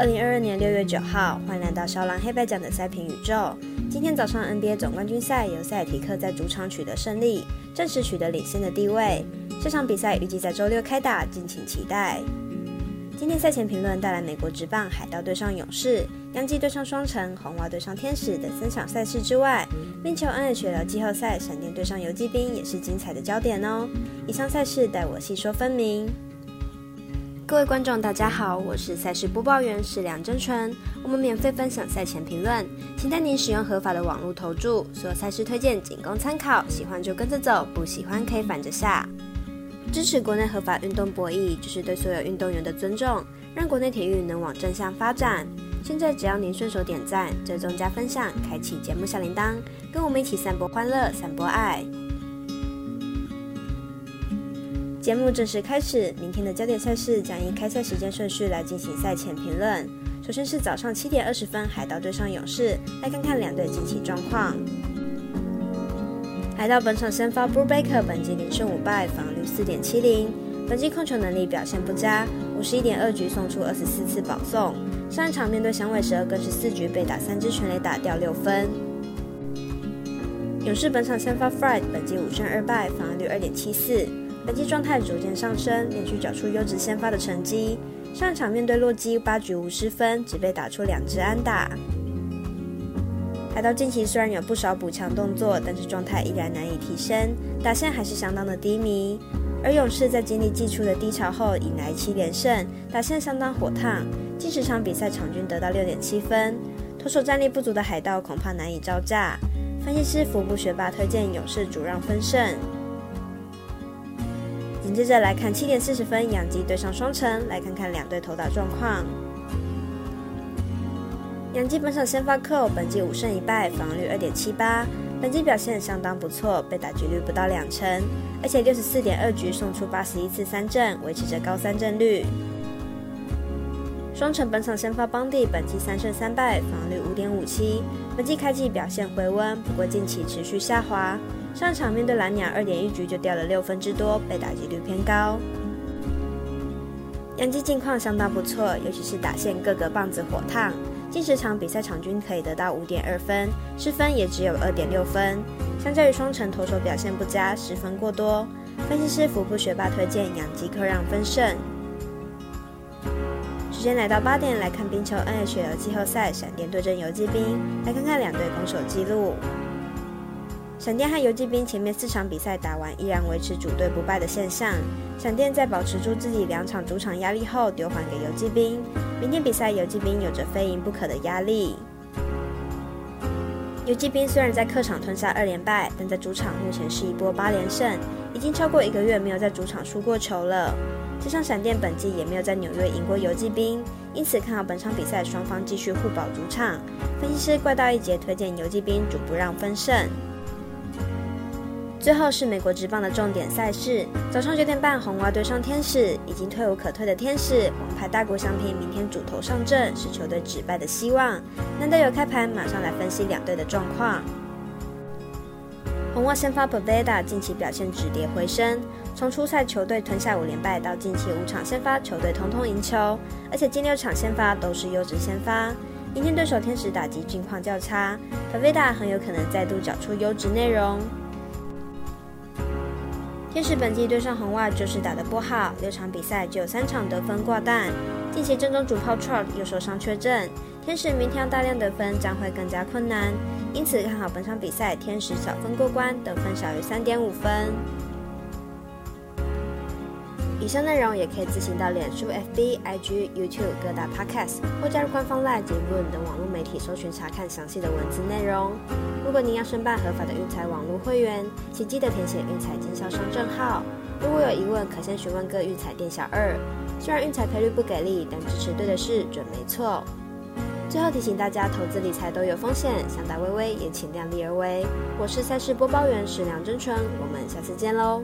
二零二二年六月九号，欢迎来到肖狼黑白奖的赛评宇宙。今天早上 NBA 总冠军赛由塞提克在主场取得胜利，正式取得领先的地位。这场比赛预计在周六开打，敬请期待。今天赛前评论带来美国职棒海盗对上勇士、洋基对上双城、红袜对上天使等三场赛事之外，冰球 NHL 季后赛闪电对上游击兵也是精彩的焦点哦。以上赛事待我细说分明。各位观众，大家好，我是赛事播报员是梁真纯。我们免费分享赛前评论，请带您使用合法的网络投注。所有赛事推荐仅供参考，喜欢就跟着走，不喜欢可以反着下。支持国内合法运动博弈，就是对所有运动员的尊重，让国内体育能往正向发展。现在只要您顺手点赞、追踪加分享、开启节目小铃铛，跟我们一起散播欢乐、散播爱。节目正式开始，明天的焦点赛事将以开赛时间顺序来进行赛前评论。首先是早上七点二十分，海盗对上勇士，来看看两队近期状况。海盗本场先发 Bru Baker，本季连胜五败，防率四点七零，本季控球能力表现不佳，五十一点二局送出二十四次保送。上一场面对响尾蛇，更是四局被打三支全垒打掉六分。勇士本场先发 Fried，本季五胜二败，防率二点七四。本季状态逐渐上升，连续缴出优质先发的成绩。上场面对洛基，八局无失分，只被打出两支安打。海盗近期虽然有不少补强动作，但是状态依然难以提升，打线还是相当的低迷。而勇士在经历季初的低潮后，迎来七连胜，打线相当火烫，近十场比赛场均得到六点七分。投手战力不足的海盗恐怕难以招架。分析师福布学霸推荐勇士主让分胜。紧接着来看七点四十分，养基对上双城，来看看两队投打状况。养基本场先发扣，本季五胜一败，防率二点七八，本季表现相当不错，被打局率不到两成，而且六十四点二局送出八十一次三振，维持着高三振率。双城本场先发邦蒂，本季三胜三败，防率五点五七，本季开季表现回温，不过近期持续下滑。上场面对蓝鸟，二点一局就掉了六分之多，被打击率偏高。杨基近况相当不错，尤其是打线各个棒子火烫，近十场比赛场均可以得到五点二分，失分也只有二点六分。相较于双城投手表现不佳，失分过多，分析师福布学霸推荐杨基客让分胜。时间来到八点，来看冰球 NHL 季后赛，闪电对阵游击兵，来看看两队攻守记录。闪电和游击兵前面四场比赛打完，依然维持主队不败的现象。闪电在保持住自己两场主场压力后，丢还给游击兵。明天比赛，游击兵有着非赢不可的压力。游击兵虽然在客场吞下二连败，但在主场目前是一波八连胜，已经超过一个月没有在主场输过球了。加上闪电本季也没有在纽约赢过游击兵，因此看好本场比赛双方继续互保主场。分析师怪盗一杰推荐游击兵主不让分胜。最后是美国职棒的重点赛事，早上九点半，红袜对上天使，已经退无可退的天使，王牌大国相平，明天主投上阵，是球队止败的希望。难得有开盘，马上来分析两队的状况。红袜先发 p a v e d a 近期表现止跌回升，从初赛球队吞下五连败到近期五场先发球队通通赢球，而且近六场先发都是优质先发。明天对手天使打击近况较差 p a v e d a 很有可能再度缴出优质内容。天使本季对上红袜就是打得不好，六场比赛就有三场得分挂蛋。近期正中主炮 Trout 又受伤缺阵，天使明天要大量得分将会更加困难。因此看好本场比赛，天使小分过关，得分小于三点五分。以上内容也可以自行到脸书、FB、IG、YouTube 各大 Podcast 或加入官方 Live 节目等网络媒体搜寻查看详细的文字内容。如果您要申办合法的运彩网络会员，请记得填写运彩经销商证号。如果有疑问，可先询问各运彩店小二。虽然运彩赔率不给力，但支持对的事准没错。最后提醒大家，投资理财都有风险，想打微微也请量力而为。我是赛事播报员史梁真纯，我们下次见喽。